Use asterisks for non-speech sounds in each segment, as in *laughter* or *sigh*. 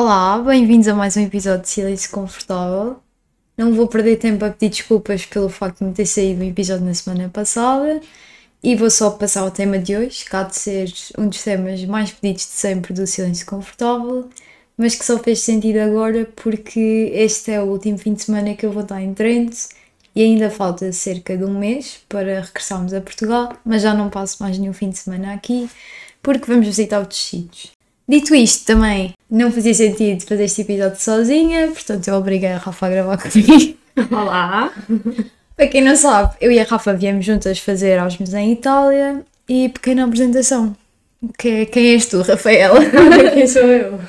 Olá, bem-vindos a mais um episódio de Silêncio Confortável. Não vou perder tempo a pedir desculpas pelo facto de me ter saído um episódio na semana passada e vou só passar ao tema de hoje, que há de ser um dos temas mais pedidos de sempre do Silêncio Confortável, mas que só fez sentido agora porque este é o último fim de semana que eu vou estar em Trento e ainda falta cerca de um mês para regressarmos a Portugal, mas já não passo mais nenhum fim de semana aqui porque vamos visitar outros sítios. Dito isto, também não fazia sentido fazer este episódio sozinha, portanto eu obriguei a Rafa a gravar *laughs* comigo. Olá! Para quem não sabe, eu e a Rafa viemos juntas fazer Erasmus em Itália e pequena apresentação. Que, quem és tu, Rafaela? *laughs* Quem sou eu?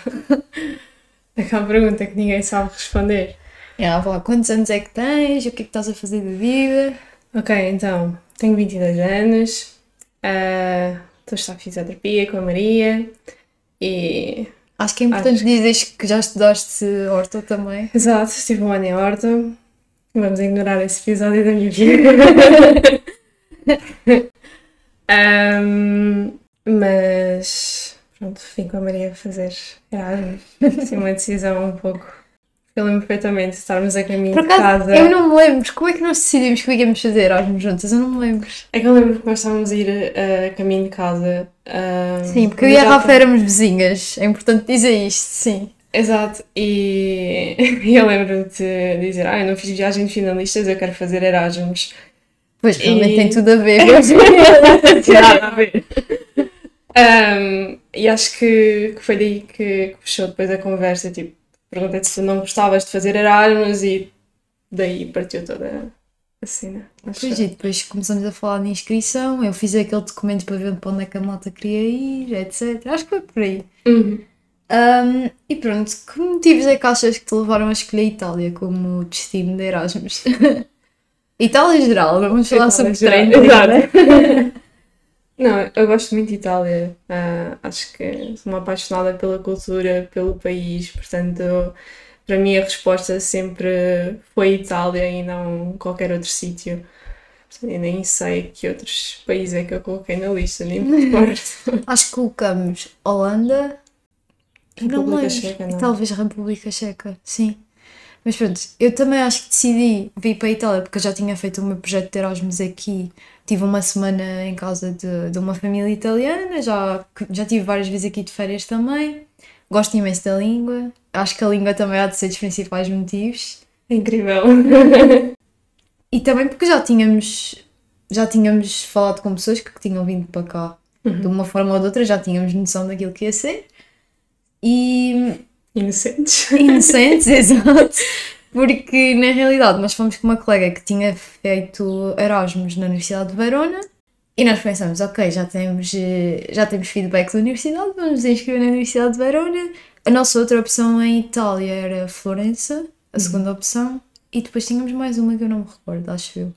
Aquela pergunta que ninguém sabe responder. Ela fala, quantos anos é que tens? O que é que estás a fazer da vida? Ok, então, tenho 22 anos, ah, estou a estudar fisioterapia com a Maria e. Acho que é importante dizeres que já estudaste horta também. Exato, estive um ano em horta. Vamos ignorar esse episódio da minha vida. *laughs* Ahm, mas pronto, vim com a Maria fazer Erasmus. Assim, uma decisão um pouco. Eu lembro perfeitamente de estarmos a caminho Por de acaso, casa. eu não me lembro. Como é que nós decidimos que íamos fazer Erasmus juntas? Eu não me lembro. É que eu lembro que nós estávamos a ir a, a caminho de casa. Sim, porque eu e a Rafa éramos vizinhas. É importante dizer isto, sim. Exato, e e *laughs* eu lembro-me de dizer: Ah, eu não fiz viagem de finalistas, eu quero fazer Erasmus. Pois, realmente E- tem tudo a ver. *laughs* Nada a ver. *laughs* Ahm, e acho que, que foi daí que, que puxou depois a conversa. Tipo, perguntei-te se tu não gostavas de fazer Erasmus e daí partiu toda a cena. Pois, e depois começamos a falar de inscrição. Eu fiz aquele documento para ver para onde é que a malta queria ir, etc. Acho que foi por aí. Uhum. Um, e pronto, que motivos é que achas que te levaram a escolher a Itália como destino de Erasmus? *laughs* Itália em geral, vamos falar sobre Itália, treino. *laughs* exato. Não, eu gosto muito de Itália. Ah, acho que sou uma apaixonada pela cultura, pelo país, portanto, para mim a resposta sempre foi Itália e não qualquer outro sítio. Portanto, Eu nem sei que outros países é que eu coloquei na lista, nem me *laughs* recordo. Acho que colocamos Holanda e não República lembro. Checa, E não. talvez República Checa, sim. Mas pronto, eu também acho que decidi vir para a Itália porque eu já tinha feito o meu projeto de Erasmus aqui. Tive uma semana em casa de, de uma família italiana, já, já tive várias vezes aqui de férias também. Gosto imenso da língua. Acho que a língua também há de ser dos principais motivos. Incrível. *laughs* E também porque já tínhamos, já tínhamos falado com pessoas que tinham vindo para cá. De uma forma ou de outra já tínhamos noção daquilo que ia ser. E Inocentes. inocentes, *laughs* exato. Porque na realidade nós fomos com uma colega que tinha feito Erasmus na Universidade de Verona e nós pensamos, ok, já temos, eh, já temos feedback da universidade, vamos nos inscrever na Universidade de Verona. A nossa outra opção em Itália era Florença, a segunda opção, e depois tínhamos mais uma que eu não me recordo, acho eu.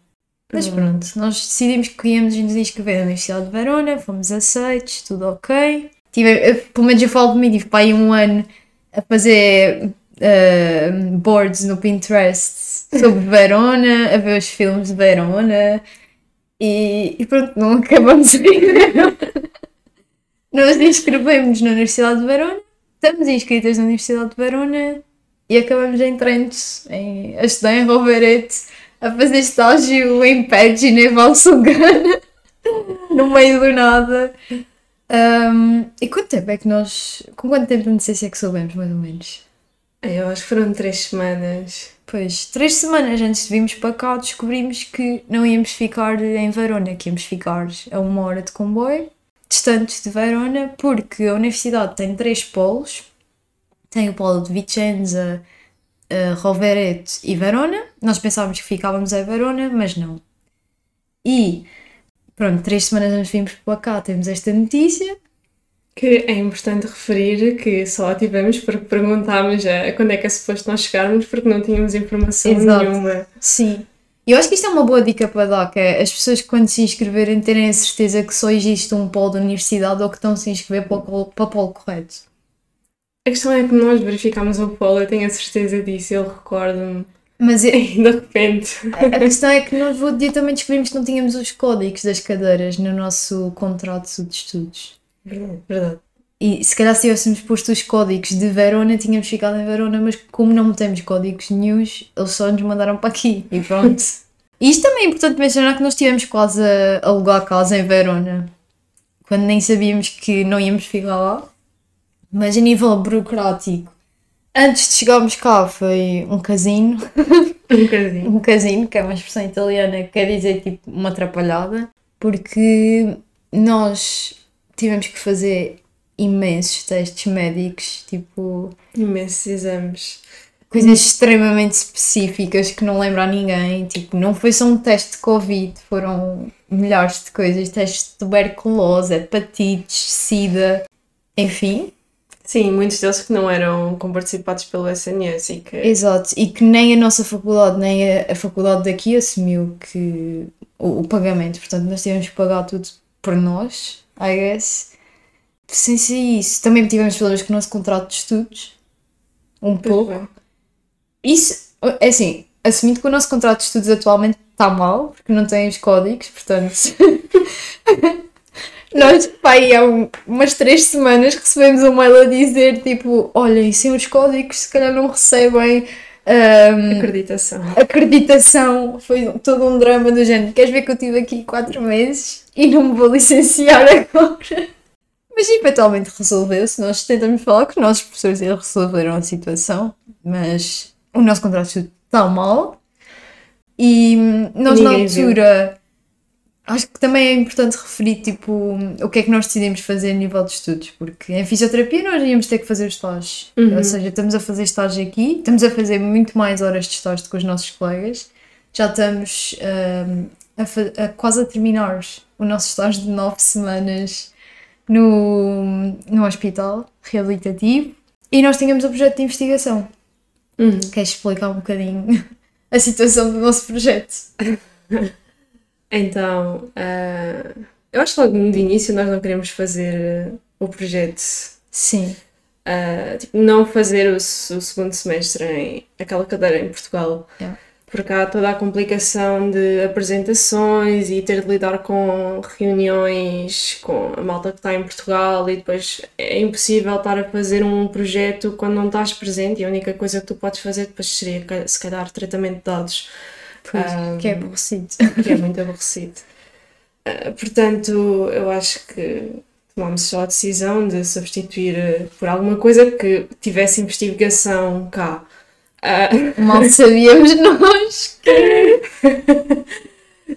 Mas pronto, nós decidimos que íamos nos inscrever na Universidade de Verona, fomos aceitos, tudo ok. Tive, eu, pelo menos eu falo de mim, tive para aí um ano a fazer eh, boards no Pinterest sobre Verona, a ver os filmes de Verona e, e pronto, não acabamos ainda. *laughs* Nós inscrevemos na Universidade de Verona, estamos inscritas na Universidade de Verona e acabamos em Trento, em, a estudar em Roverete, a fazer estágio em Peggy, em Valsugana, *laughs* no meio do nada. Um, e quanto tempo é que nós. Com quanto tempo de antecedência é que soubemos, mais ou menos? Eu acho que foram três semanas. Pois, três semanas antes de virmos para cá, descobrimos que não íamos ficar em Verona, que íamos ficar a uma hora de comboio, distantes de Verona, porque a universidade tem três polos. Tem o polo de Vicenza, eh, Rovereto e Verona. Nós pensávamos que ficávamos em Verona, mas não. E, pronto, três semanas antes de virmos para cá, temos esta notícia. Que é importante referir que só a tivemos porque perguntámos a quando é que é suposto nós chegarmos porque não tínhamos informação Exato. nenhuma. Sim. Eu acho que isto é uma boa dica para dar, que é as pessoas que quando se inscreverem terem a certeza que só existe um polo da universidade ou que estão a se inscrever para o polo, para o polo correto. A questão é que nós verificámos o polo, eu tenho a certeza disso, eu recordo-me. Mas eu- de repente. a questão é que nós outro dia também descobrimos que não tínhamos os códigos das cadeiras no nosso contrato de estudos. Verdade, verdade. E se calhar se tivéssemos posto os códigos de Verona, tínhamos ficado em Verona, mas como não temos códigos news, eles só nos mandaram para aqui e pronto. e *laughs* isto também é importante mencionar que nós tivemos quase a alugar casa em Verona, quando nem sabíamos que não íamos ficar lá. Mas a nível burocrático, antes de chegarmos cá foi um casino. *laughs* Um casino. um casino, que é uma expressão italiana que quer dizer tipo uma atrapalhada, porque nós tivemos que fazer imensos testes médicos, tipo Imensos exames. coisas extremamente específicas que não lembro a ninguém. Tipo, não foi só um teste de Covid, foram milhares de coisas, testes de tuberculose, hepatites, sida, enfim. Sim, muitos deles que não eram comparticipados pelo SNS e que. Exato, e que nem a nossa faculdade, nem a, a faculdade daqui assumiu que o, o pagamento, portanto nós tivemos que pagar tudo por nós, I guess. Sem ser isso, também tivemos problemas com o nosso contrato de estudos, um Pois pouco. bem. Isso, é assim, assumindo que o nosso contrato de estudos atualmente está mal, porque não tem os códigos, portanto. *laughs* Nós, pá, aí há um- umas três semanas recebemos um mail a dizer tipo: olhem, sem os códigos, se calhar não recebem ahm, Acreditação. acreditação. Foi todo um drama do género. Queres ver que eu estive aqui quatro meses e não me vou licenciar agora? Mas eventualmente resolveu-se. Nós tentamos falar com os nossos professores e eles resolveram a situação, mas o nosso contrato está mal. E hum, nós na Ninguém viu. altura acho que também é importante referir tipo o que é que nós decidimos fazer a nível de estudos, porque em fisioterapia nós íamos ter que fazer estágios. Uhum. Ou seja, estamos a fazer estágio aqui, estamos a fazer muito mais horas de estágio do que os nossos colegas. Já estamos hum, a, a quase a terminar o nosso estágio de nove semanas no, no hospital reabilitativo e nós tínhamos o projeto de investigação. Uhum. Queres explicar um bocadinho *laughs* a situação do nosso projeto? *laughs* Então, ah, eu acho que logo de início nós não queremos fazer ah, o projeto, Sim, ah, tipo, não fazer o, o segundo semestre em aquela cadeira em Portugal. Yeah. Porque há toda a complicação de apresentações e ter de lidar com reuniões com a malta que está em Portugal e depois é impossível estar a fazer um projeto quando não estás presente e a única coisa que tu podes fazer depois seria se calhar tratamento de dados. Pois, Ah, que é aborrecido. *laughs* que é muito aborrecido. Ah, portanto, eu acho que tomámos só a decisão de substituir ah, por alguma coisa que tivesse investigação cá. Ah, Mal *laughs* sabíamos nós.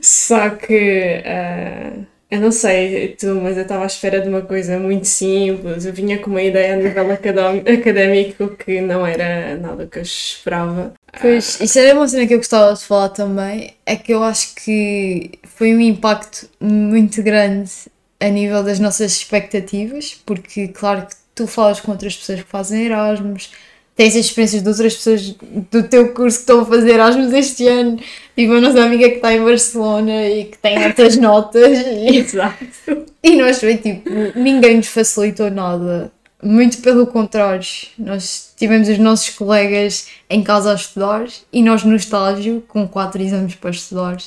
só que ah, eu não sei tu, mas eu estava à espera de uma coisa muito simples. Eu vinha com uma ideia a nível académ- académico que não era nada que eu esperava. Pois, isso era uma cena que eu gostava de falar também, é que eu acho que foi um impacto muito grande a nível das nossas expectativas, porque claro que tu falas com outras pessoas que fazem Erasmus, tens as experiências de outras pessoas do teu curso que estão a fazer Erasmus este ano, tipo a nossa amiga que está em Barcelona e que tem altas notas e *laughs* Exato. *laughs* e nós foi tipo, ninguém nos facilitou nada. Muito pelo contrário, nós tivemos os nossos colegas em casa a estudar e nós no estágio com quatro exames para estudar.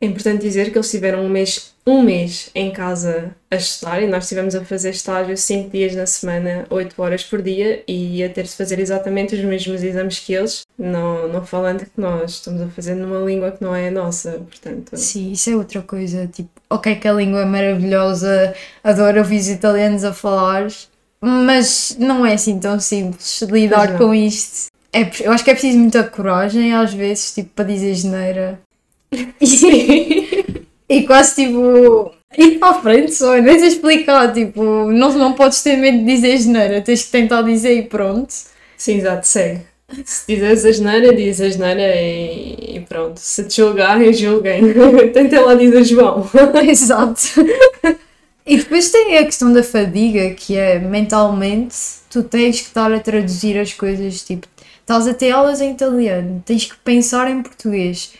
É importante dizer que eles tiveram um mês, um mês em casa a estudar e nós estivemos a fazer estágio 5 dias na semana, 8 horas por dia e a ter de fazer exatamente os mesmos exames que eles, não, não falando que nós estamos a fazer numa língua que não é a nossa, portanto. Sim, isso é outra coisa. Tipo, ok, que a língua é maravilhosa, adoro ouvir os italianos a falar, mas não é assim tão simples lidar com isto. É, eu acho que é preciso muita coragem às vezes, tipo, para dizer geneira. E, *laughs* e quase tipo. Ir para a frente só, nem sei explicar, tipo, não, não podes ter medo de dizer geneira, tens que tentar dizer e pronto. Sim, exato, segue. Se dizes a geneira, diz a geneira e, e pronto. Se te julgarem, julguem. *laughs* Tenta lá dizer João. *laughs* Exato. E depois tem a questão da fadiga, que é mentalmente tu tens que estar a traduzir as coisas, tipo, estás a ter aulas em italiano, tens que pensar em português.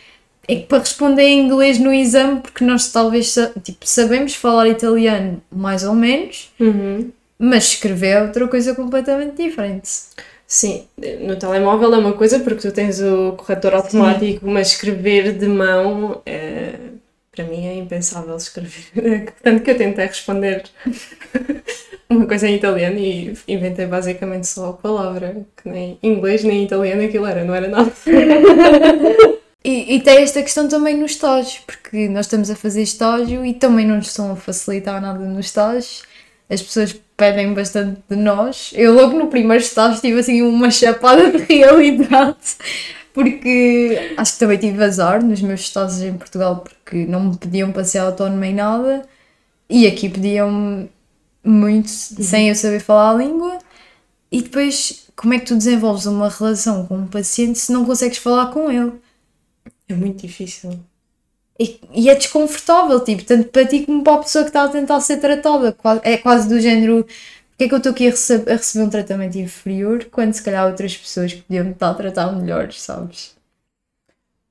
É que para responder em inglês no exame, porque nós talvez tipo, sabemos falar italiano mais ou menos, Uhum. mas escrever é outra coisa completamente diferente. Sim, no telemóvel é uma coisa porque tu tens o corretor automático, mas escrever de mão é, para mim é impensável escrever. *laughs* Tanto que eu tentei responder *laughs* uma coisa em italiano e inventei basicamente só a palavra, que nem inglês nem italiano aquilo era, não era nada. *laughs* E, e, tem esta questão também no estágio, porque nós estamos a fazer estágio e também não nos estão a facilitar nada no estágio. As pessoas pedem bastante de nós. Eu logo no primeiro estágio tive assim uma chapada de realidade, porque acho que também tive azar nos meus estágios em Portugal, porque não me pediam para ser autónoma em nada e aqui pediam muito uhum. sem eu saber falar a língua. E depois, como é que tu desenvolves uma relação com um paciente se não consegues falar com ele? É muito difícil. E, e, é desconfortável, tipo, tanto para ti como para a pessoa que está a tentar ser tratada. É quase do género: porque é que eu estou aqui a, receber, a receber um tratamento inferior quando se calhar outras pessoas que podiam estar a tratar melhor, sabes?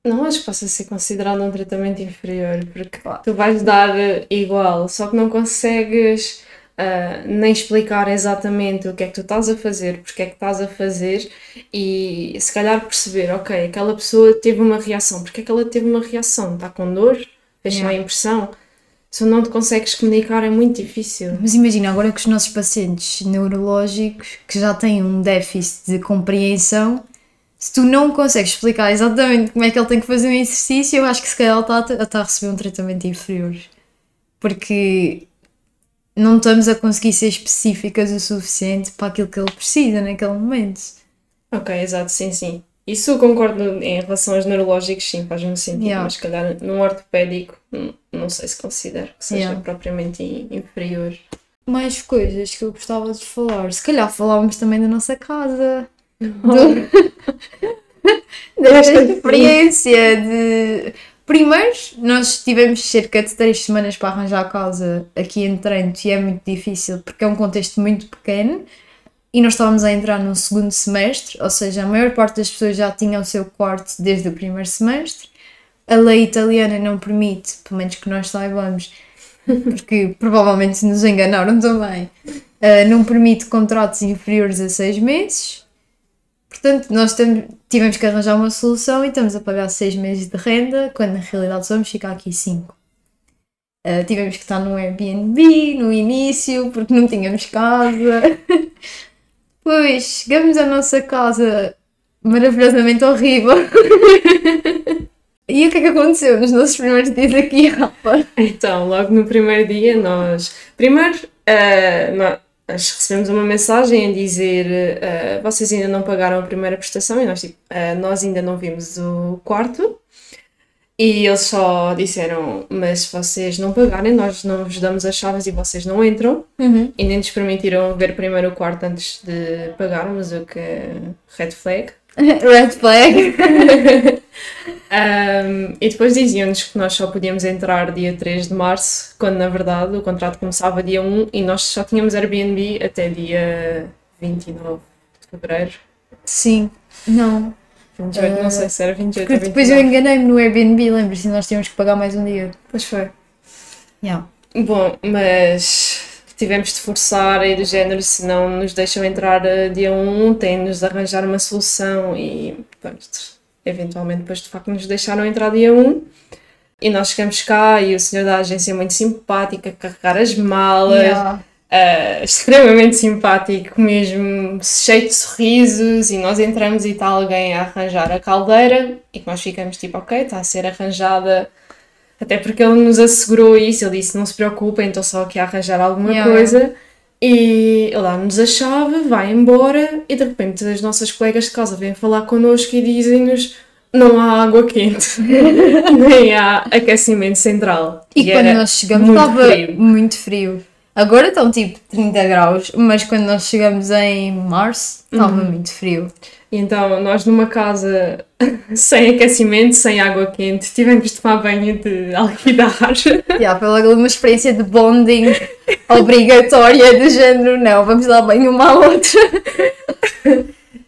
Não acho que possa ser considerado um tratamento inferior, porque tu vais dar igual, só que não consegues uh, nem explicar exatamente o que é que tu estás a fazer, porque é que estás a fazer e se calhar perceber, ok, aquela pessoa teve uma reação, porque é que ela teve uma reação? Está com dor? Fez yeah. uma impressão? Se não te consegues comunicar é muito difícil. Mas imagina, agora que os nossos pacientes neurológicos que já têm um déficit de compreensão, se tu não consegues explicar exatamente como é que ele tem que fazer um exercício, eu acho que se calhar ele está a, está a receber um tratamento inferior. Porque não estamos a conseguir ser específicas o suficiente para aquilo que ele precisa naquele momento. Ok, exato, sim, sim. Isso eu concordo em relação aos neurológicos, sim, faz-me sentido, yeah. mas se calhar num ortopédico não sei se considero que seja yeah. propriamente inferior. Mais coisas que eu gostava de falar. Se calhar falávamos também da nossa casa. Do... *laughs* Desta experiência de Primeiro, nós tivemos cerca de três semanas para arranjar a casa aqui em Trento e é muito difícil porque é um contexto muito pequeno e nós estávamos a entrar num segundo semestre, ou seja, a maior parte das pessoas já tinham o seu quarto desde o primeiro semestre. A lei italiana não permite, pelo menos que nós saibamos, porque provavelmente nos enganaram também, uh, não permite contratos inferiores a seis meses. Portanto, nós tivemos que arranjar uma solução e estamos a pagar seis meses de renda, quando na realidade só vamos ficar aqui cinco. Uh, tivemos que estar no Airbnb no início, porque não tínhamos casa. *laughs* Pois, chegamos à nossa casa maravilhosamente horrível. *laughs* e o que é que aconteceu nos nossos primeiros dias aqui, Rafa? Então, logo no primeiro dia, nós. Primeiro, uh, nós recebemos uma mensagem a dizer uh, vocês ainda não pagaram a primeira prestação e nós, tipo, uh, nós ainda não vimos o quarto e eles só disseram mas se vocês não pagarem nós não vos damos as chaves e vocês não entram uhum. e nem nos permitiram ver primeiro o quarto antes de pagarmos o que é red flag *laughs* red flag *laughs* Um, e depois diziam-nos que nós só podíamos entrar dia 3 de março, quando na verdade o contrato começava dia 1 e nós só tínhamos Airbnb até dia 29 de fevereiro. Sim, não. 28, uh, não sei se era 28 porque ou 29. Depois eu enganei-me no Airbnb, lembro-se, nós tínhamos que pagar mais um dia. Pois foi. Yeah. Bom, mas tivemos de forçar e do género, se não nos deixam entrar uh, dia 1, tem-nos de arranjar uma solução e pronto eventualmente depois de facto nos deixaram entrar dia 1 e nós chegamos cá e o senhor da agência é muito simpático, a carregar as malas, yeah. Uh, extremamente simpático mesmo, cheio de sorrisos e nós entramos e está alguém a arranjar a caldeira e nós ficamos tipo, ok, está a ser arranjada até porque ele nos assegurou isso, ele disse não se preocupem, estou só aqui a arranjar alguma yeah. coisa e ele dá-nos a chave, vai embora e de repente as nossas colegas de casa vêm falar connosco e dizem-nos não há água quente, *laughs* nem há aquecimento central. E, e quando nós chegamos estava frio. muito frio. Agora estão tipo 30 graus, mas quando nós chegamos em março estava uhum. muito frio. E então nós numa casa *laughs* sem aquecimento, sem água quente, tivemos de tomar banho de alquidar. *laughs* Yeah, logo uma experiência de bonding *laughs* obrigatória do género, não, vamos dar banho uma à outra.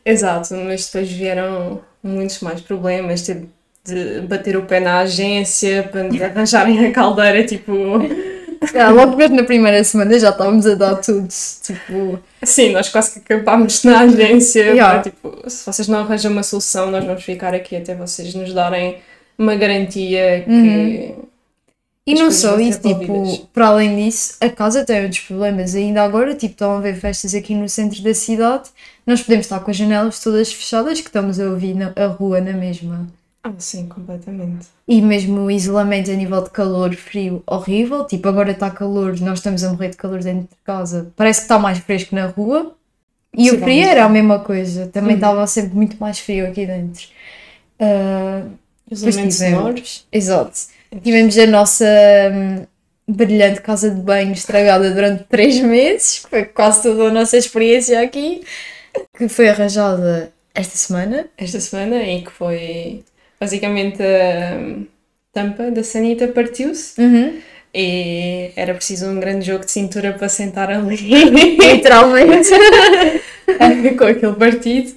Exato, mas depois vieram muitos mais problemas, ter de bater o pé na agência para arranjarem a caldeira, tipo Yeah, logo mesmo na primeira semana já estávamos a dar tudo. Tipo... Sim, nós quase que acampámos na agência. Yeah. Tipo, se vocês não arranjam uma solução, nós vamos ficar aqui até vocês nos darem uma garantia que. Uhum. E não só isso, tipo, para além disso, a casa tem outros problemas. Ainda agora, tipo, estão a haver festas aqui no centro da cidade, nós podemos estar com as janelas todas fechadas, que estamos a ouvir na, a rua na mesma. Ah, sim, completamente. E mesmo o isolamento a nível de calor, frio, horrível. Tipo, agora está calor, nós estamos a morrer de calor dentro de casa. Parece que está mais fresco na rua. E o frio era a mesma coisa. Também Uhum. estava sempre muito mais frio aqui dentro. Ah, Os Depois elementos tivemos-. Exato. Tivemos a nossa hum, brilhante casa de banho estragada durante três meses, que foi quase toda a nossa experiência aqui, que foi arranjada esta semana. esta semana e que foi basicamente a tampa da sanita partiu-se e era preciso um grande jogo de cintura para sentar ali. *laughs* *laughs* Literalmente. com aquele partido.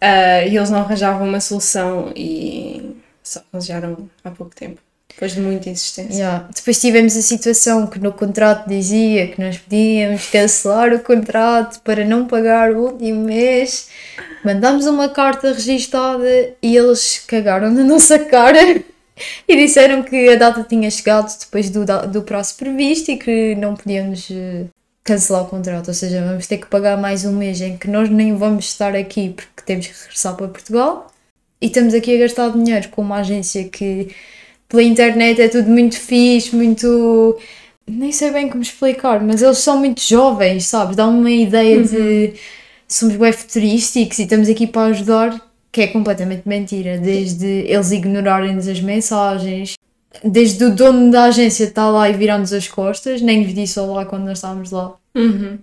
Ah, e eles não arranjavam uma solução e só arranjaram há pouco tempo, depois de muita insistência. Yeah. Depois tivemos a situação que no contrato dizia que nós podíamos cancelar o contrato para não pagar o último mês. Mandámos uma carta registada e eles cagaram na nossa cara *laughs* e disseram que a data tinha chegado depois do, do prazo previsto e que não podíamos eh, cancelar o contrato. Ou seja, vamos ter que pagar mais um mês em que nós nem vamos estar aqui porque temos que regressar para Portugal. E estamos aqui a gastar dinheiro com uma agência que pela internet é tudo muito fixe, muito. Nem sei bem como explicar, mas eles são muito jovens, sabes? Dá uma ideia de somos web futurísticos e estamos aqui para ajudar, que é completamente mentira. Desde eles ignorarem-nos as mensagens, desde o dono da agência estar lá e virar-nos as costas, nem nos disse olá quando nós estávamos lá. Uhum.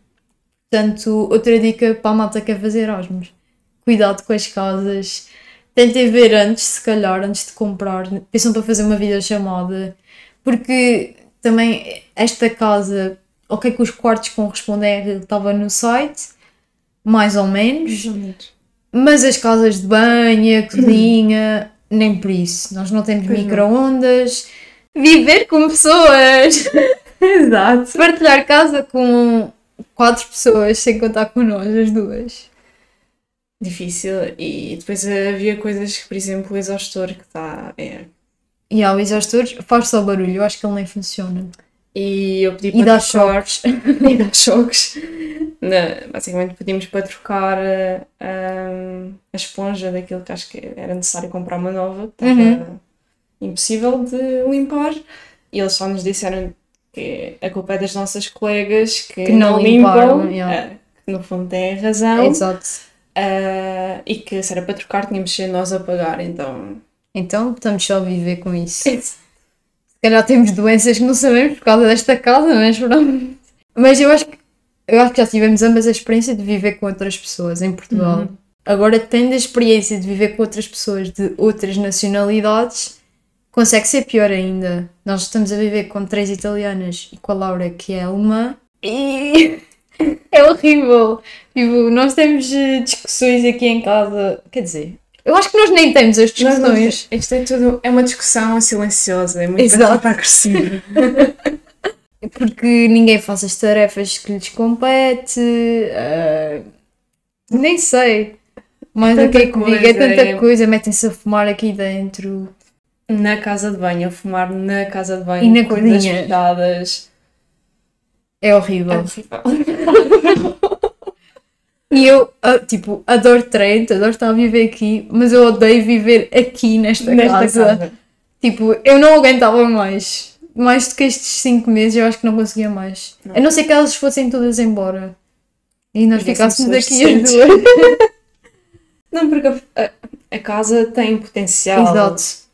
Portanto, outra dica para a malta que quer fazer Erasmus. Cuidado com as casas. Tentem ver antes, se calhar, antes de comprar. Pensam para fazer uma videochamada. Porque também esta casa, ok que os quartos correspondem àquilo que estava no site, mais ou menos. Mas as casas de banho, a *clears throat* cozinha, nem por isso. Nós não temos micro-ondas. Viver com pessoas! *laughs* Exato. Partilhar casa com quatro pessoas, sem contar com nós, as duas. Difícil e depois havia coisas que, por exemplo, o exaustor que está. É. E há o exaustor, faz só barulho, eu acho que ele nem funciona. E eu pedi E para trocar. *laughs* e dá choques. Na- basicamente pedimos para trocar ah, a esponja daquilo que acho que era necessário comprar uma nova, que estava Uhum. impossível de limpar. E eles só nos disseram que a culpa é das nossas colegas que, Que não não, limparam, limpam, yeah. ah, que no fundo têm razão. Exato. Ah, e que se era para trocar tínhamos de ser nós a pagar, então. Então estamos só a viver com isso. *laughs* Se calhar temos doenças que não sabemos por causa desta casa, mas pronto. Mas eu acho que, eu acho que já tivemos ambas a experiência de viver com outras pessoas em Portugal. Uhum. Agora, tendo a experiência de viver com outras pessoas de outras nacionalidades, consegue ser pior ainda. Nós estamos a viver com três italianas e com a Laura, que é alemã, e *laughs* é horrível. Tipo, nós temos eh, discussões aqui em casa. Quer dizer, eu acho que nós nem temos as Nós não- discussões. isto é tudo. É uma discussão silenciosa, é muito Exato. para agressiva. *laughs* Porque ninguém faz as tarefas que lhes compete. ah, nem sei. Mas o que é que diga? É tanta é- coisa, metem-se a fumar aqui dentro. na casa de banho, a fumar na casa de banho, E na cozinha. fechadas. É horrível. É horrível. E eu, ah, tipo, adoro Trento, adoro estar a viver aqui, mas eu odeio viver aqui nesta, Nesta casa. casa. Tipo, eu não aguentava mais. Mais do que estes 5 meses, eu acho que não conseguia mais. Não. A não ser que elas fossem todas embora. E nós ficássemos aqui as duas. *laughs* Não, porque a- a casa tem potencial. Exato.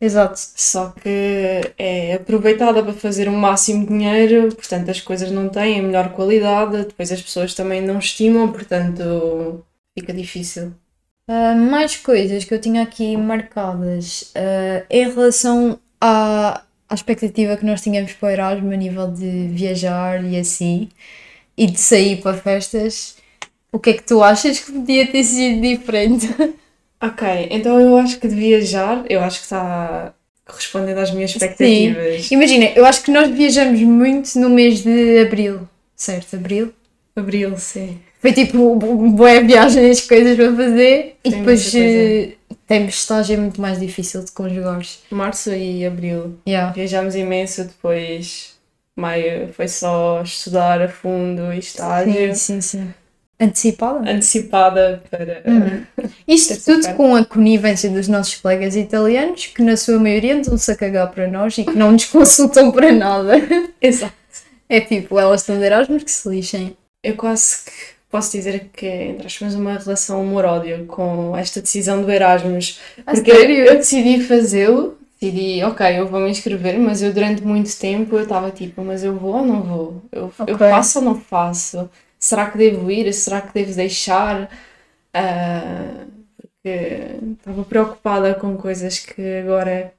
Exato. Só que é aproveitada para fazer o máximo de dinheiro, portanto as coisas não têm a melhor qualidade, depois as pessoas também não estimam, portanto fica difícil. Ah, mais coisas que eu tinha aqui marcadas ah, em relação à, à expectativa que nós tínhamos para o Erasmus a nível de viajar e assim, e de sair para festas. O que é que tu achas que podia ter sido diferente? *laughs* Ok, então eu acho que de viajar, eu acho que está correspondendo às minhas expectativas. Imagina, eu acho que nós viajamos muito no mês de abril, certo? Abril. Abril, sim. Foi tipo boa viagem, as coisas para fazer e Tem depois muita coisa. eh, tempestade é muito mais difícil de conjugar. Março e abril. Yeah. Viajámos imenso, depois maio foi só estudar a fundo e estágio. Sim, sim, sim. Antecipada? Antecipada para. Uhum. Isto tudo com a conivência dos nossos colegas italianos, que na sua maioria andam-se a cagar para nós e que não nos consultam para nada. *laughs* Exato. É tipo, elas estão de Erasmus que se lixem. Eu quase que posso dizer que, entre aspas, uma relação amor-ódio com esta decisão do Erasmus. A Porque sério? eu decidi fazê-lo, decidi, ok, eu vou me inscrever, mas eu durante muito tempo eu estava tipo, mas eu vou ou não vou? Eu, eu Ok. faço ou não faço? Será que devo ir? Será que devo deixar? Ah, porque estava preocupada com coisas que agora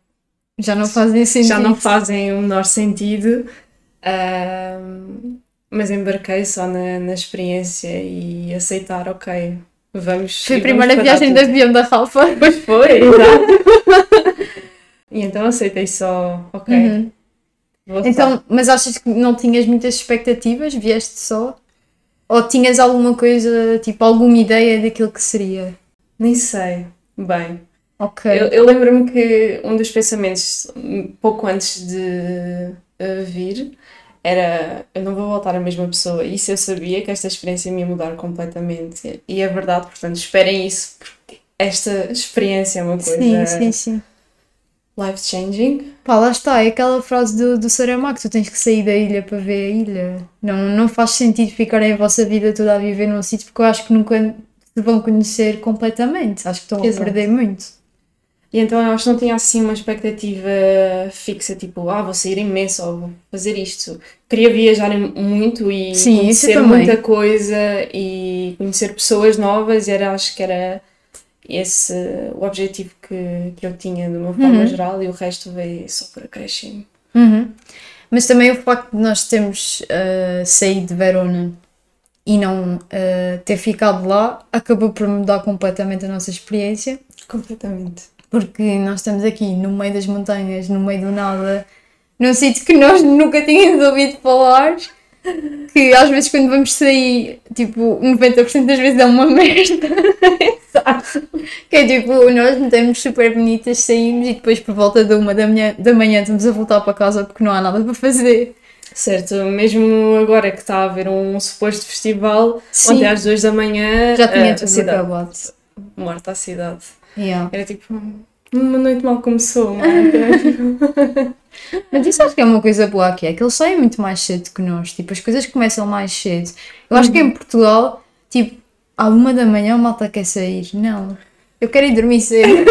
Já não fazem sentido. já não fazem o menor sentido. Ah, mas embarquei só na, na experiência e aceitar, ok, vamos. Foi a primeira viagem de tudo. avião da Rafa. Pois foi, *laughs* exato. e então aceitei só, ok. Uhum. Então, mas achas que não tinhas muitas expectativas? Vieste só? Ou tinhas alguma coisa, tipo, alguma ideia daquilo que seria? Nem sei. Bem, Ok. eu, eu lembro-me que um dos pensamentos, pouco antes de uh, vir, era eu não vou voltar a mesma pessoa. Isso eu sabia que esta experiência me ia mudar completamente. E é verdade, portanto, esperem isso, porque esta experiência é uma coisa Sim, sim, sim. Life-changing. Pá, lá está, é aquela frase do, do Saramago, tu tens que sair da ilha para ver a ilha. Não, não faz sentido ficarem a vossa vida toda a viver num sítio, porque eu acho que nunca se vão conhecer completamente. Acho que estão Exato. a perder muito. E então eu acho que não tinha assim uma expectativa fixa, tipo, ah, vou sair imenso ou vou fazer isto. Queria viajar muito e Sim, conhecer muita coisa e conhecer pessoas novas, e era, acho que era esse o objetivo que, que eu tinha de uma forma Uhum. geral e o resto veio só por acréscimo. Uhum. Mas também o facto de nós termos ah, saído de Verona e não ah, ter ficado lá acabou por mudar completamente a nossa experiência. Completamente. porque nós estamos aqui no meio das montanhas, no meio do nada, num sítio que nós nunca tínhamos ouvido falar, *laughs* que às vezes quando vamos sair, tipo, 90% das vezes é uma *laughs* merda. Exato. Que é tipo, nós metemos super bonitas, saímos e depois por volta da uma da manhã, da manhã estamos a voltar para casa porque não há nada para fazer. Certo, mesmo agora que está a haver um suposto festival, Sim. ontem às duas da manhã, Já tinha a tudo cidade, acabado. morta a cidade. Yeah. Era tipo, uma noite mal começou. *laughs* Mas isso acho que é uma coisa boa aqui, é que eles saem muito mais cedo que nós, tipo, as coisas começam mais cedo. Eu acho que em Portugal, tipo, à uma da manhã a malta quer sair. Não, eu quero ir dormir cedo.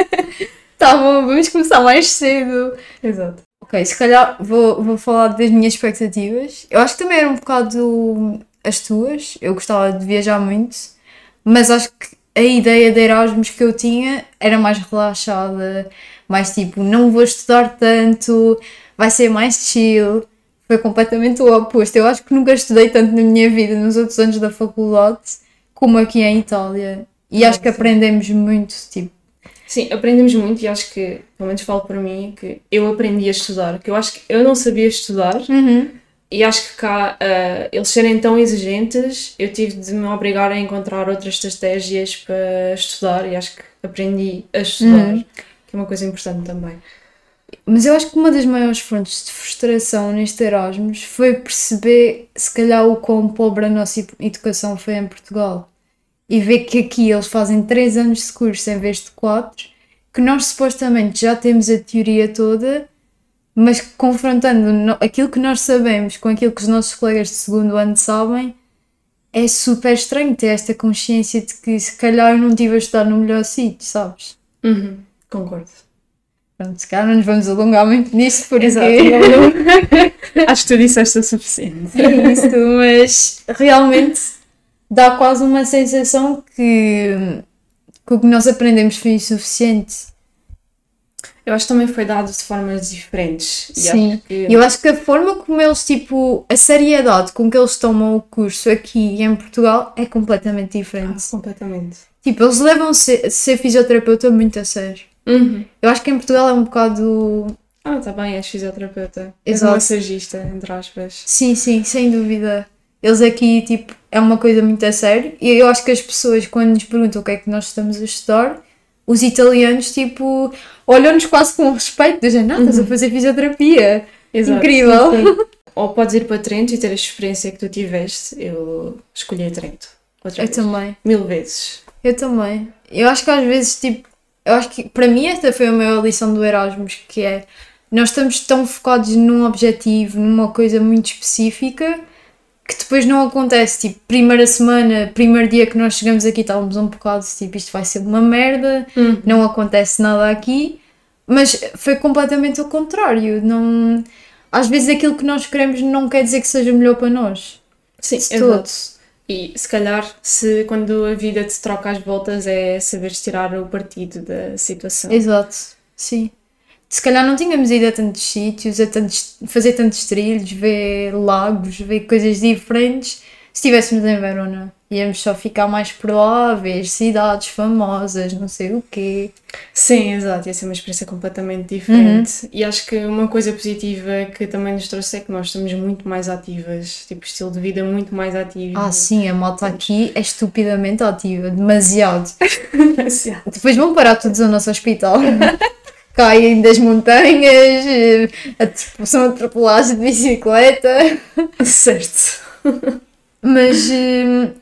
*laughs* tá bom, vamos começar mais cedo. Exato. Ok, se calhar vou, vou falar das minhas expectativas. Eu acho que também eram um bocado as tuas, eu gostava de viajar muito, mas acho que a ideia de Erasmus que eu tinha era mais relaxada, mais tipo, não vou estudar tanto, vai ser mais chill. Foi completamente o oposto. Eu acho que nunca estudei tanto na minha vida nos outros anos da faculdade como aqui em Itália. E acho que sim. aprendemos muito, tipo, Sim, aprendemos muito e acho que, pelo menos falo para mim, que eu aprendi a estudar, que eu acho que eu não sabia estudar e acho que cá ah, eles serem tão exigentes, eu tive de me obrigar a encontrar outras estratégias para estudar e acho que aprendi a estudar, Uhum. Que é uma coisa importante também. Mas eu acho que uma das maiores fontes de frustração neste Erasmus foi perceber, se calhar, o quão pobre a nossa ed- educação foi em Portugal. E ver que aqui eles fazem 3 anos de curso em vez de 4, que nós supostamente já temos a teoria toda, mas confrontando aquilo que nós sabemos com aquilo que os nossos colegas de segundo ano sabem, é super estranho ter esta consciência de que se calhar eu não estive a estudar no melhor sítio, sabes? Uhum, Concordo. Pronto, se calhar não nos vamos alongar muito nisto porque Exato. *laughs* não- *laughs* acho que tu disseste o suficiente. *laughs* é isso, mas realmente dá quase uma sensação que, que o que nós aprendemos foi insuficiente. Eu acho que também foi dado de formas diferentes. E Sim, acho que... Eu acho que a forma como eles, tipo, a seriedade com que eles tomam o curso aqui em Portugal é completamente diferente. Completamente. Tipo, eles levam ser, ser fisioterapeuta muito a sério. Uhum. Eu acho que em Portugal é um bocado. Ah, tá bem, és fisioterapeuta. És Exato. massagista, entre aspas. Sim, sim, sem dúvida. Eles aqui, tipo, é uma coisa muito a sério. E eu acho que as pessoas, quando nos perguntam o que é que nós estamos a estudar, os italianos, tipo, olham-nos quase com respeito, dizem, não, estás a fazer fisioterapia. Exato. Incrível. Sim, sim. *laughs* Ou podes ir para Trento e ter a experiência que tu tiveste. Eu escolhi Trento. Eu vez. também. Mil vezes. Eu também. Eu acho que às vezes, tipo, eu acho que para mim esta foi a maior lição do Erasmus, que é nós estamos tão focados num objetivo, numa coisa muito específica, que depois não acontece. Tipo, primeira semana, primeiro dia que nós chegamos aqui, estávamos um bocado tipo, isto vai ser uma merda, Hum. não acontece nada aqui, mas foi completamente o contrário. Não, às vezes aquilo que nós queremos não quer dizer que seja melhor para nós. Sim, todo. E se calhar, se quando a vida te troca as voltas, é saberes tirar o partido da situação. Exato, sim. Se calhar não tínhamos ido a tantos sítios, a tantos, fazer tantos trilhos, ver lagos, ver coisas diferentes. Se estivéssemos em Verona, íamos só ficar mais ver cidades famosas, não sei o quê. Sim, exato. Ia ser uma experiência completamente diferente. E acho que uma coisa positiva que também nos trouxe é que nós estamos muito mais ativas. Tipo, estilo de vida muito mais ativo. Ah, sim, a moto aqui é estupidamente ativa, demasiado. *laughs* Demasiado. Depois vão parar todos ao nosso hospital. *laughs* Caem das montanhas, eh, são atropelados de bicicleta. certo. Mas in-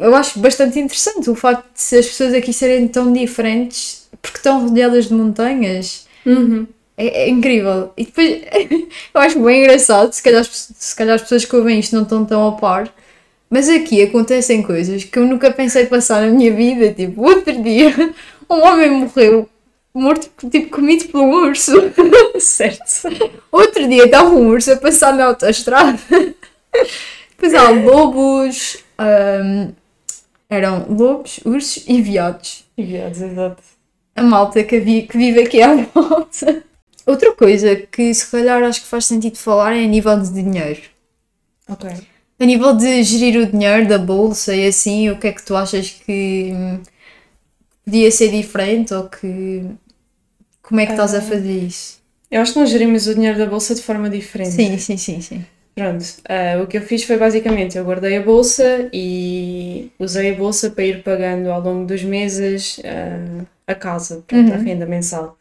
eu acho bastante interessante o facto de as pessoas aqui serem tão diferentes porque estão rodeadas de montanhas. Uhum. É, é incrível. E depois *laughs* eu acho bem engraçado, se calhar, se calhar as pessoas que ouvem isto não estão tão a par, mas aqui acontecem coisas que eu nunca pensei passar na minha vida. Tipo, outro dia *laughs* um homem morreu, morto, tipo, comido por um urso. *laughs* Certo. Outro dia estava um urso a passar na autoestrada. Depois há lobos, hum, eram lobos, ursos e viados. Enviados, exato. A malta que, vi- que vive aqui à *laughs* volta. Outra coisa que se calhar acho que faz sentido falar é a nível de dinheiro. Ok. A nível de gerir o dinheiro da bolsa e assim, o que é que tu achas que hum, podia ser diferente ou que. Como é que estás a Ah. fazer isso? Eu acho que nós gerimos o dinheiro da bolsa de forma diferente. Sim, sim, sim, sim. Pronto, ah, o que eu fiz foi basicamente, eu guardei a bolsa e usei a bolsa para ir pagando ao longo dos meses ah, a casa, pronto, a Uhum. renda mensal.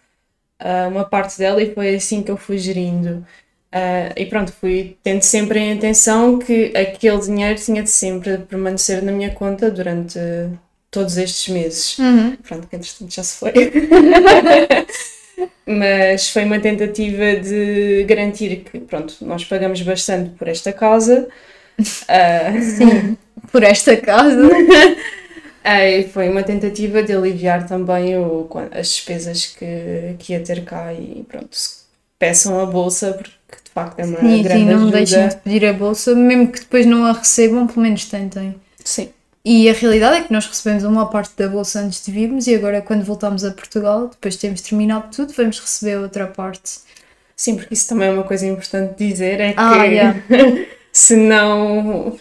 Ah, uma parte dela e foi assim que eu fui gerindo. E pronto, fui tendo sempre em atenção que aquele dinheiro tinha de sempre permanecer na minha conta durante todos estes meses. Uhum. Pronto, que entretanto já se foi. *laughs* Mas foi uma tentativa de garantir que, pronto, nós pagamos bastante por esta casa. *laughs* Ah, Sim, por esta casa. *laughs* ah, e foi uma tentativa de aliviar também o, as despesas que, que ia ter cá e pronto, peçam a bolsa porque de facto é uma Sim, grande sim, não ajuda. deixem de pedir a bolsa, mesmo que depois não a recebam, pelo menos tentem. Sim, E a realidade é que nós recebemos uma parte da bolsa antes de virmos e agora quando voltamos a Portugal, depois de termos terminado tudo, vamos receber outra parte. sim, porque isso também é uma coisa importante dizer, é que Ah, yeah. *laughs* se não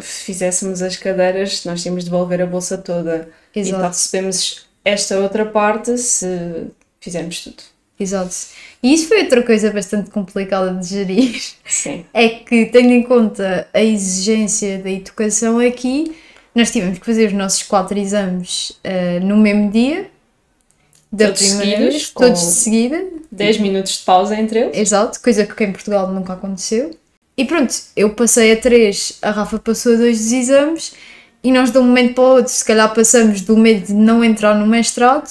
fizéssemos as cadeiras, nós tínhamos de devolver a bolsa toda. Exato, recebemos esta outra parte se fizermos tudo. exato. E isso foi outra coisa bastante complicada de gerir. Sim. É que, tendo em conta a exigência da educação aqui, nós tivemos que fazer os nossos quatro exames eh, no mesmo dia, da Todos primeira seguidos, vez, todos de seguida, 10 minutos de pausa entre eles. Exato, coisa que em Portugal nunca aconteceu. E pronto, eu passei a três, a Rafa passou a dois dos exames e nós de um momento para o outro, se calhar passamos do medo de não entrar no mestrado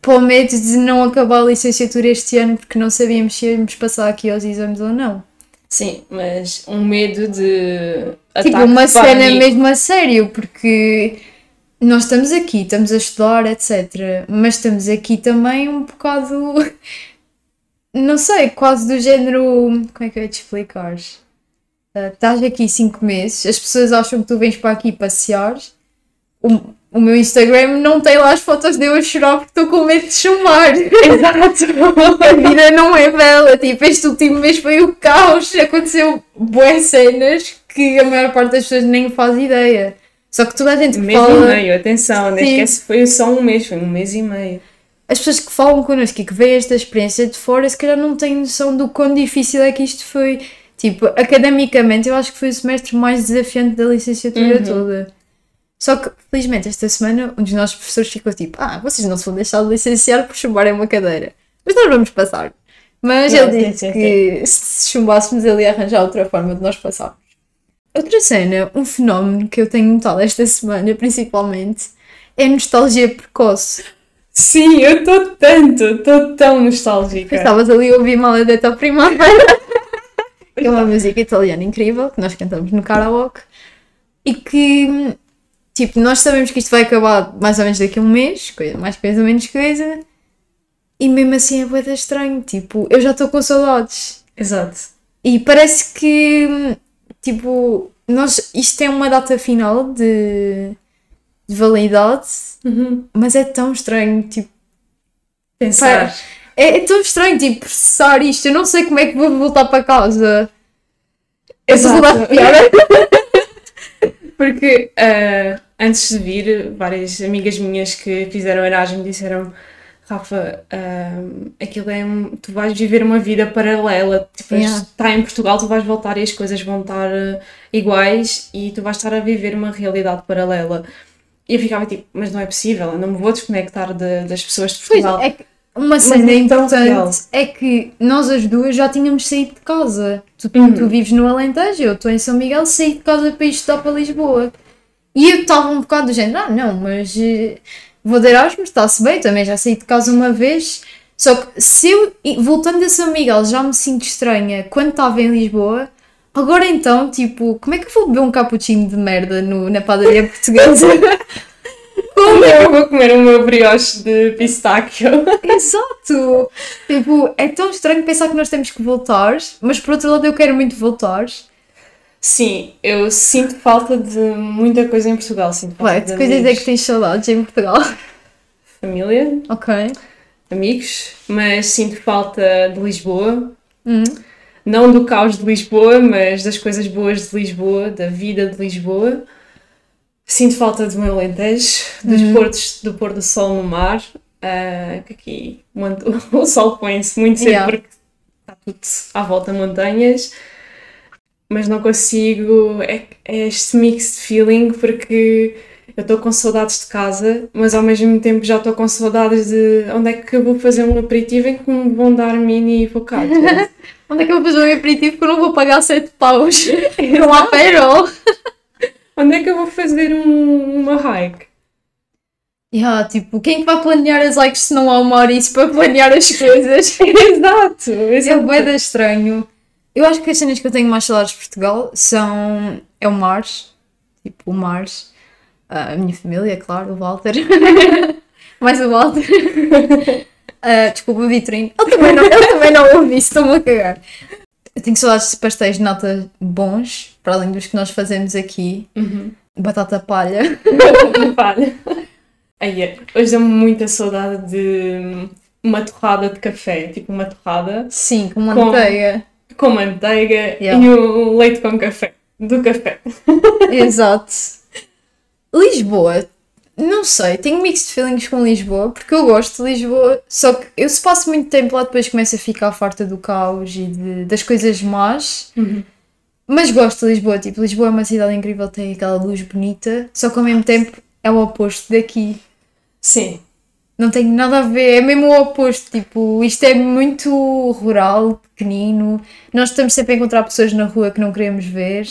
para o medo de não acabar a licenciatura este ano porque não sabíamos se íamos passar aqui aos exames ou não. Sim, mas um medo de tipo, uma cena mesmo a sério, porque nós estamos aqui, estamos a estudar, etc. Mas estamos aqui também um bocado. *laughs* Não sei, quase do género. Como é que eu ia te explicar? Ah, estás aqui cinco meses, as pessoas acham que tu vens para aqui passear. O, o meu Instagram não tem lá as fotos de eu a chorar porque estou com medo de chumbar. Exato. *laughs* A vida não é bela, tipo, este último mês foi o caos, aconteceu boas cenas que a maior parte das pessoas nem faz ideia. Só que toda a gente Um que mês e fala, meio, atenção, Sim. esquece, foi só um mês, foi um mês e meio. as pessoas que falam connosco e que veem esta experiência de fora, se calhar não têm noção do quão difícil é que isto foi. Tipo, academicamente, eu acho que foi o semestre mais desafiante da licenciatura Uhum. toda. Só que, felizmente, esta semana, um dos nossos professores ficou tipo: Ah, vocês não se vão deixar de licenciar por chumbarem uma cadeira. Mas nós vamos passar. Mas Não, ele disse que se chumbássemos, ele ia arranjar outra forma de nós passarmos. Outra cena, um fenómeno que eu tenho notado esta semana, principalmente, é a nostalgia precoce. Sim, eu estou tanto, estou tão nostálgica. Estavas ali a ouvir Maledetta Primavera, *laughs* que é uma música italiana incrível, que nós cantamos no karaoke, e que, tipo, nós sabemos que isto vai acabar mais ou menos daqui a um mês, coisa, mais coisa, menos coisa, e mesmo assim é bué da estranho, tipo, eu já estou com saudades. Exato. E parece que, tipo, nós, isto é uma data final de, de validade, Uhum. mas é tão estranho, tipo, Pensar. é, é tão estranho, tipo, processar isto. Eu não sei como é que vou voltar para casa. Exato. Essa pior. *laughs* Porque ah, antes de vir, várias amigas minhas que fizeram Erasmus disseram Rafa, ah, aquilo é. um- Tu vais viver uma vida paralela. Tipo, Yeah. está em Portugal, tu vais voltar e as coisas vão estar ah, iguais e tu vais estar a viver uma realidade paralela. E eu ficava tipo, mas não é possível, eu não me vou desconectar de- das pessoas de Pois, Portugal. é que uma cena é importante é que nós as duas já tínhamos saído de casa. Tu, Uhum. tu vives no Alentejo, eu estou em São Miguel, saí de casa para ir estudar para Lisboa. E eu estava um bocado do género, ah, não, mas eh, vou de Erasmus, está-se bem, também já saí de casa uma vez. Só que se eu, voltando a São Miguel, já me sinto estranha quando estava em Lisboa, agora então, tipo, como é que eu vou beber um cappuccino de merda no, na padaria portuguesa? *laughs* Como eu vou comer o meu brioche de pistáquio? *laughs* Exato! Tipo, é tão estranho pensar que nós temos que voltar, mas por outro lado eu quero muito voltar. Sim, eu sinto falta de muita coisa em Portugal. Sinto falta Ué, de coisas é amigos, que tens saudades em Portugal. família, Ok. amigos, mas sinto falta de Lisboa. Hum. Não do caos de Lisboa, mas das coisas boas de Lisboa, da vida de Lisboa. Sinto falta do meu Alentejo, dos Uhum. portos, do pôr do sol no mar. ah, que aqui o *laughs* sol põe-se muito cedo Yeah. porque está tudo à volta montanhas. Mas não consigo. É, é este mixed feeling porque eu estou com saudades de casa, mas ao mesmo tempo já estou com saudades de onde é que eu vou fazer um aperitivo em que me vão dar mini focaccia. *laughs* Onde é que eu vou fazer um aperitivo que eu não vou pagar 7 paus *laughs* um aperol? Onde é que eu vou fazer um- uma hike? Yeah, tipo, quem é que vai planear as likes se não há uma Maurício para planear as coisas? *laughs* exato, É exato. bué da estranho. Eu acho que as cenas que eu tenho mais saudades de Portugal são... É o Mars. Tipo, o Mars. Ah, a minha família, claro, o Walter. *laughs* Mais o Walter. *laughs* Ah, desculpa, Vitorino. Ele também não, ele também não ouve isso, estou-me a cagar. Eu tenho saudades de pastéis de nata bons, para além dos que nós fazemos aqui. Uhum. Batata palha. Palha. Aí, é, hoje dá-me muita saudade de uma torrada de café, tipo uma torrada Sim, Com- manteiga. com manteiga Yeah. e o leite com café. Do café. *laughs* Exato. Lisboa. Não sei, tenho mixed feelings com Lisboa, porque eu gosto de Lisboa, só que eu se passo muito tempo lá depois começo a ficar farta do caos e de- das coisas más. Uhum. Mas gosto de Lisboa, tipo, Lisboa é uma cidade incrível, tem aquela luz bonita, só que ao mesmo tempo é o oposto daqui. Sim. Não tem nada a ver, é mesmo o oposto, tipo, isto é muito rural, pequenino, nós estamos sempre a encontrar pessoas na rua que não queremos ver.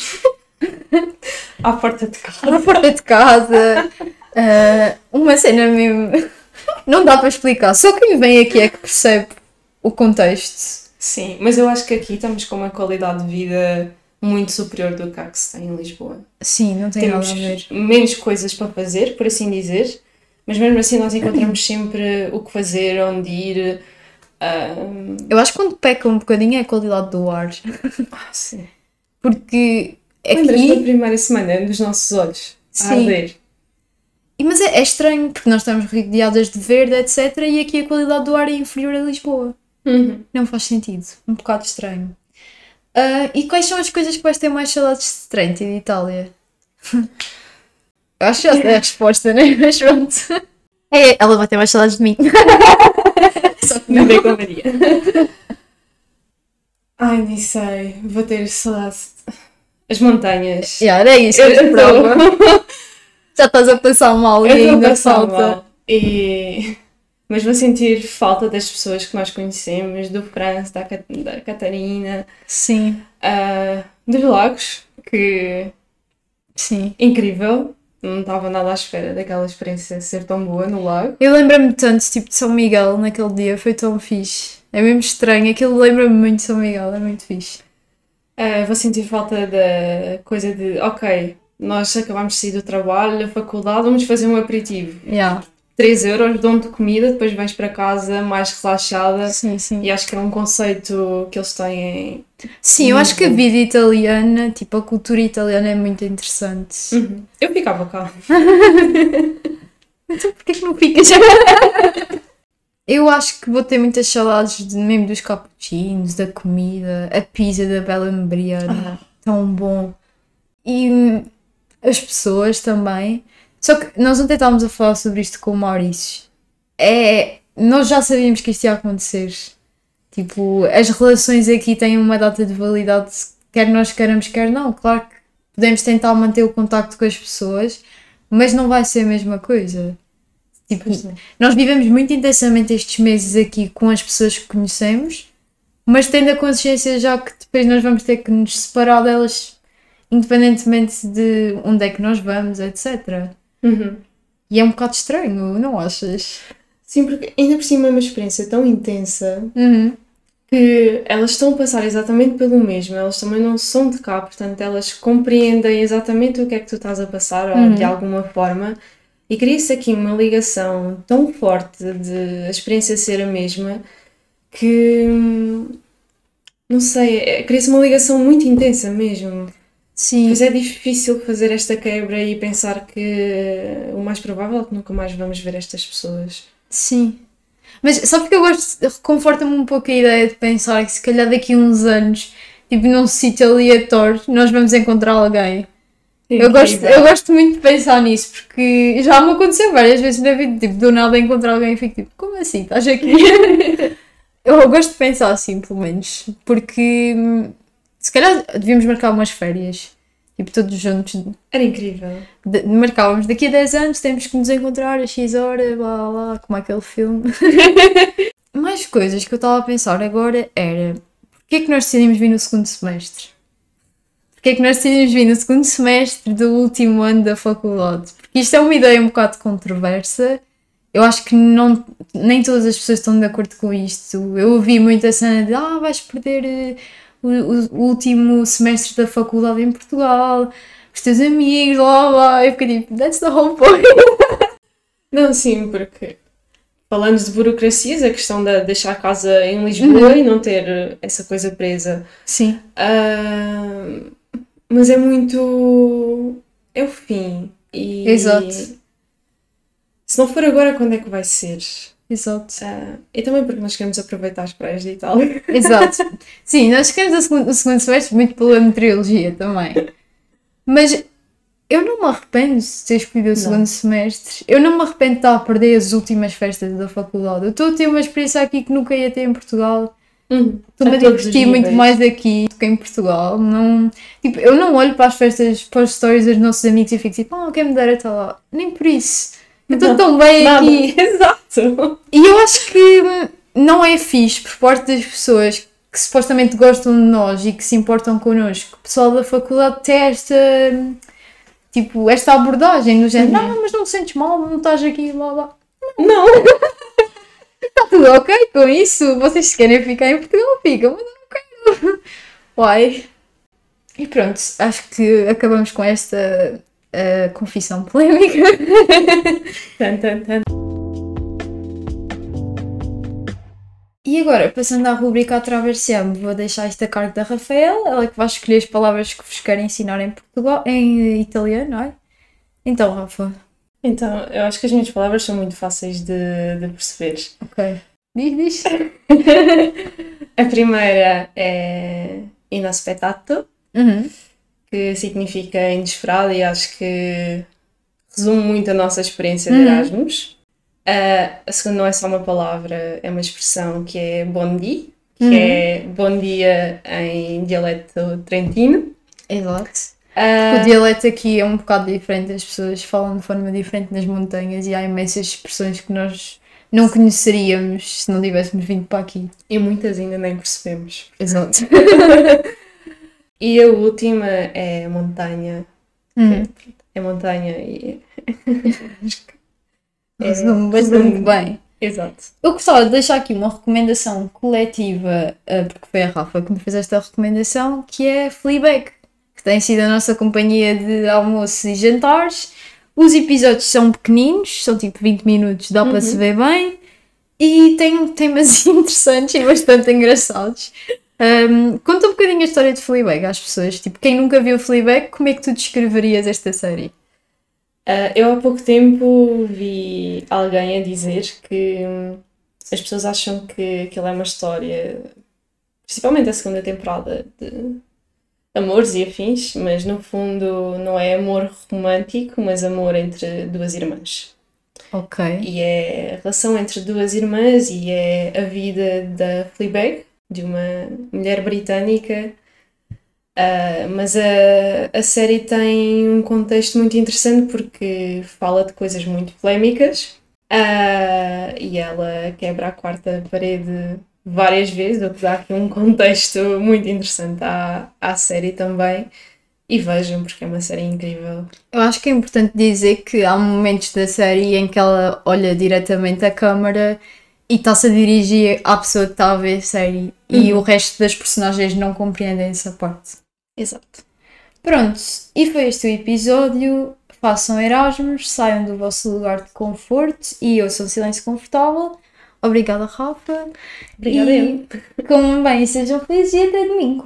*laughs* À porta de casa. na porta de casa. *laughs* ah, uma cena mesmo. Não dá para explicar. Só quem vem aqui é que percebe o contexto. Sim, mas eu acho que aqui estamos com uma qualidade de vida muito superior do que a que se tem em Lisboa. Sim, não tem Temos nada a ver. menos coisas para fazer, por assim dizer, mas mesmo assim nós encontramos sempre o que fazer, onde ir. ah, Eu acho que quando peca um bocadinho é a qualidade do ar. ah, sim. Porque Lembras da aqui. primeira semana dos nossos olhos? A Sim. arder. E, Mas é, é estranho porque nós estamos rodeadas de verde, etc. E aqui a qualidade do ar é inferior a Lisboa. Uhum. Não faz sentido. Um bocado estranho. Ah, e quais são as coisas que vais ter mais saudades de Trento e de Itália? *laughs* Acho que já sei a resposta, né? *laughs* Mas pronto. É, ela vai ter mais saudades de mim. *laughs* Só que não. Bebê com Maria. Ai, nem sei. Vou ter saudade. As montanhas. Yeah, era isso, Eu eu prova. *laughs* Já estás a passar mal e Eu a ainda falta. mal. E... Mas vou sentir falta das pessoas que nós conhecemos, do França, da, Cat- da Catarina, Sim, ah, dos Lagos, que sim. incrível. Não estava nada à espera daquela experiência ser tão boa no lago. Eu lembro-me tanto, tipo, de São Miguel naquele dia, foi tão fixe. É mesmo estranho, aquilo lembra-me muito de São Miguel, é muito fixe. Ah, vou sentir falta da coisa de, ok, nós acabamos de sair do trabalho, da faculdade, vamos fazer um aperitivo. Yeah. 3 euros, dão-te comida, depois vens para casa mais relaxada. Sim, sim. E acho que é um conceito que eles têm. Sim, eu acho que a Muito. vida italiana, tipo, a cultura italiana é muito interessante. Uhum. Eu ficava cá. *laughs* Então porquê que não ficas? *laughs* Eu acho que vou ter muitas saudades de, mesmo dos cappuccinos, da comida, a pizza da Bela Membriana, tão bom. E hum, as pessoas também. Só que nós ontem estávamos a falar sobre isto com o Maurício. É, nós já sabíamos que isto ia acontecer. Tipo, as relações aqui têm uma data de validade, quer nós queiramos, quer não. Claro que podemos tentar manter o contacto com as pessoas, mas não vai ser a mesma coisa. Tipo, nós vivemos muito intensamente estes meses aqui com as pessoas que conhecemos, mas tendo a consciência já que depois nós vamos ter que nos separar delas, independentemente de onde é que nós vamos, etc. Uhum. E é um bocado estranho, não achas? Sim, porque ainda por cima é uma experiência tão intensa Uhum. que elas estão a passar exatamente pelo mesmo, elas também não são de cá, portanto elas compreendem exatamente o que é que tu estás a passar, ou Uhum. de alguma forma, e cria-se aqui uma ligação tão forte de a experiência ser a mesma que hum, não sei, é- cria-se uma ligação muito intensa mesmo. Sim, Mas é difícil fazer esta quebra e pensar que o mais provável é que nunca mais vamos ver estas pessoas. sim. Mas sabe porque eu gosto, reconforta-me um pouco a ideia de pensar que se calhar daqui a uns anos, tipo num sítio aleatório, nós vamos encontrar alguém. Eu gosto, eu gosto muito de pensar nisso, porque já me aconteceu várias vezes na vida, tipo, do nada encontrar alguém e fico tipo, como assim? Estás aqui? *laughs* eu gosto de pensar assim, pelo menos, porque se calhar devíamos marcar umas férias, tipo, todos juntos. Era incrível. De- marcávamos daqui a 10 anos, temos que nos encontrar a X hora, blá blá blá, como aquele filme. *laughs* Mais coisas que eu estava a pensar agora era, porquê é que nós decidimos vir no segundo semestre? Porquê é que nós decidimos vir no segundo semestre do último ano da faculdade? Porque isto é uma ideia um bocado controversa. Eu acho que não, nem todas as pessoas estão de acordo com isto. Eu ouvi muita cena de ah, vais perder eh, o, o- último semestre da faculdade em Portugal, os teus amigos, blá blá. Eu fiquei tipo, that's the whole point. *laughs* Não, sim, porque falando de burocracias, a questão de deixar a casa em Lisboa e não ter essa coisa presa. Sim, Ah, mas é muito. É o fim. E Exato. Se não for agora, quando é que vai ser? Exato. Ah, e também porque nós queremos aproveitar as praias de Itália. Exato. Sim, nós queremos o segundo, o segundo semestre muito pela meteorologia também. Mas eu não me arrependo de ter escolhido o segundo semestre. Eu não me arrependo de estar a perder as últimas festas da faculdade. Eu estou a ter uma experiência aqui que nunca ia ter em Portugal. Uhum. Estou-me a divertir muito mais aqui do que em Portugal. Não, tipo, eu não olho para as festas, para as stories dos nossos amigos e fico tipo, oh, quem me dera estar lá. Nem por isso. Eu estou tão bem Nada. aqui. *laughs* Exato. E eu acho que não é fixe por parte das pessoas que supostamente gostam de nós e que se importam connosco. O pessoal da faculdade tem esta, tipo, esta abordagem no género, não, mas não te sentes mal, não estás aqui, blá blá. Não. Está *laughs* tudo ok com isso? Vocês se querem ficar em Portugal, ficam, mas eu não quero. Uai. E pronto, acho que acabamos com esta uh, confissão polémica. *laughs* Tan, tan, tan. E agora, passando à rubrica Atravessem, vou deixar isto a cargo da Rafael, ela é que vai escolher as palavras que vos querem ensinar em Portugal, em italiano, não é? Então, Rafa, Então, eu acho que as minhas palavras são muito fáceis de, de perceber. ok. Diz, diz. *laughs* A primeira é inaspettato, Uhum. Que significa inesperado e acho que resume muito a nossa experiência de Uhum. Erasmus. Ah, a segunda não é só uma palavra, é uma expressão que é bondi, que uhum. é bom dia em dialeto trentino. Exato. Uh... O dialeto aqui é um bocado diferente, as pessoas falam de forma diferente nas montanhas e há imensas expressões que nós não conheceríamos se não tivéssemos vindo para aqui. E muitas ainda nem percebemos. Exato. *laughs* e a última é montanha. Hum. É montanha e. *laughs* é, bastante bem. Exato. Eu gostava de deixar aqui uma recomendação coletiva, eh, porque foi a Rafa que me fez esta recomendação, que é Fleabag, que tem sido a nossa companhia de almoços e jantares. Os episódios são pequeninos, são tipo 20 minutos, dá uhum. para se ver bem. E tem temas *laughs* interessantes e bastante engraçados. Um, conta um bocadinho a história de Fleabag às pessoas. Tipo, quem nunca viu Fleabag, como é que tu descreverias esta série? Uh, eu há pouco tempo vi alguém a dizer que hum, as pessoas acham que aquilo é uma história, principalmente a segunda temporada, de amores e afins, mas no fundo não é amor romântico, mas amor entre duas irmãs. Ok. E é a relação entre duas irmãs e é a vida da Fleabag, de uma mulher britânica Uh, mas a, a série tem um contexto muito interessante porque fala de coisas muito polémicas uh, e ela quebra a quarta parede várias vezes, o que dá aqui um *laughs* contexto muito interessante à, à série também. E vejam, porque é uma série incrível. Eu acho que é importante dizer que há momentos da série em que ela olha diretamente à câmara e está-se a dirigir à pessoa que está a ver a série uhum. e o resto das personagens não compreendem essa parte. Exato. Pronto, e foi este o episódio. Façam Erasmus, saiam do vosso lugar de conforto e eu sou silêncio confortável. Obrigada, Rafa. Obrigada, e, eu. Como bem, sejam felizes e até domingo.